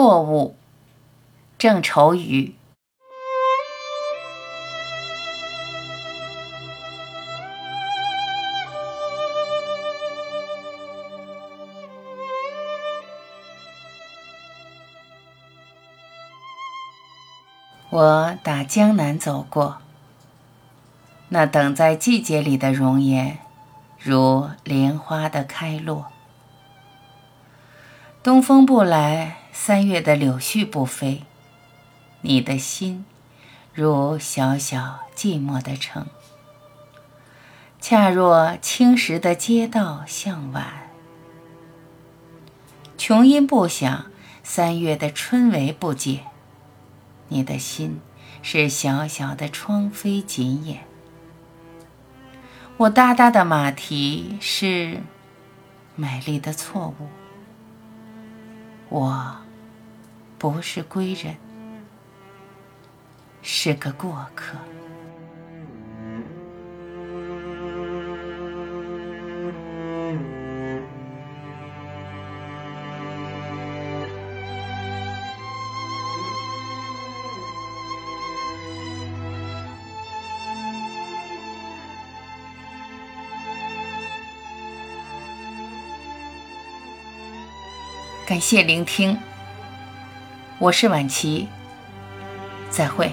错误，郑愁予。我打江南走过，那等在季节里的容颜，如莲花的开落。东风不来，三月的柳絮不飞，你的心如小小寂寞的城，恰若青石的街道向晚。琼音不响，三月的春雷不解。你的心是小小的窗扉紧掩，我哒哒的马蹄是美丽的错误。我不是归人，是个过客。感谢聆听，我是晚琪，再会。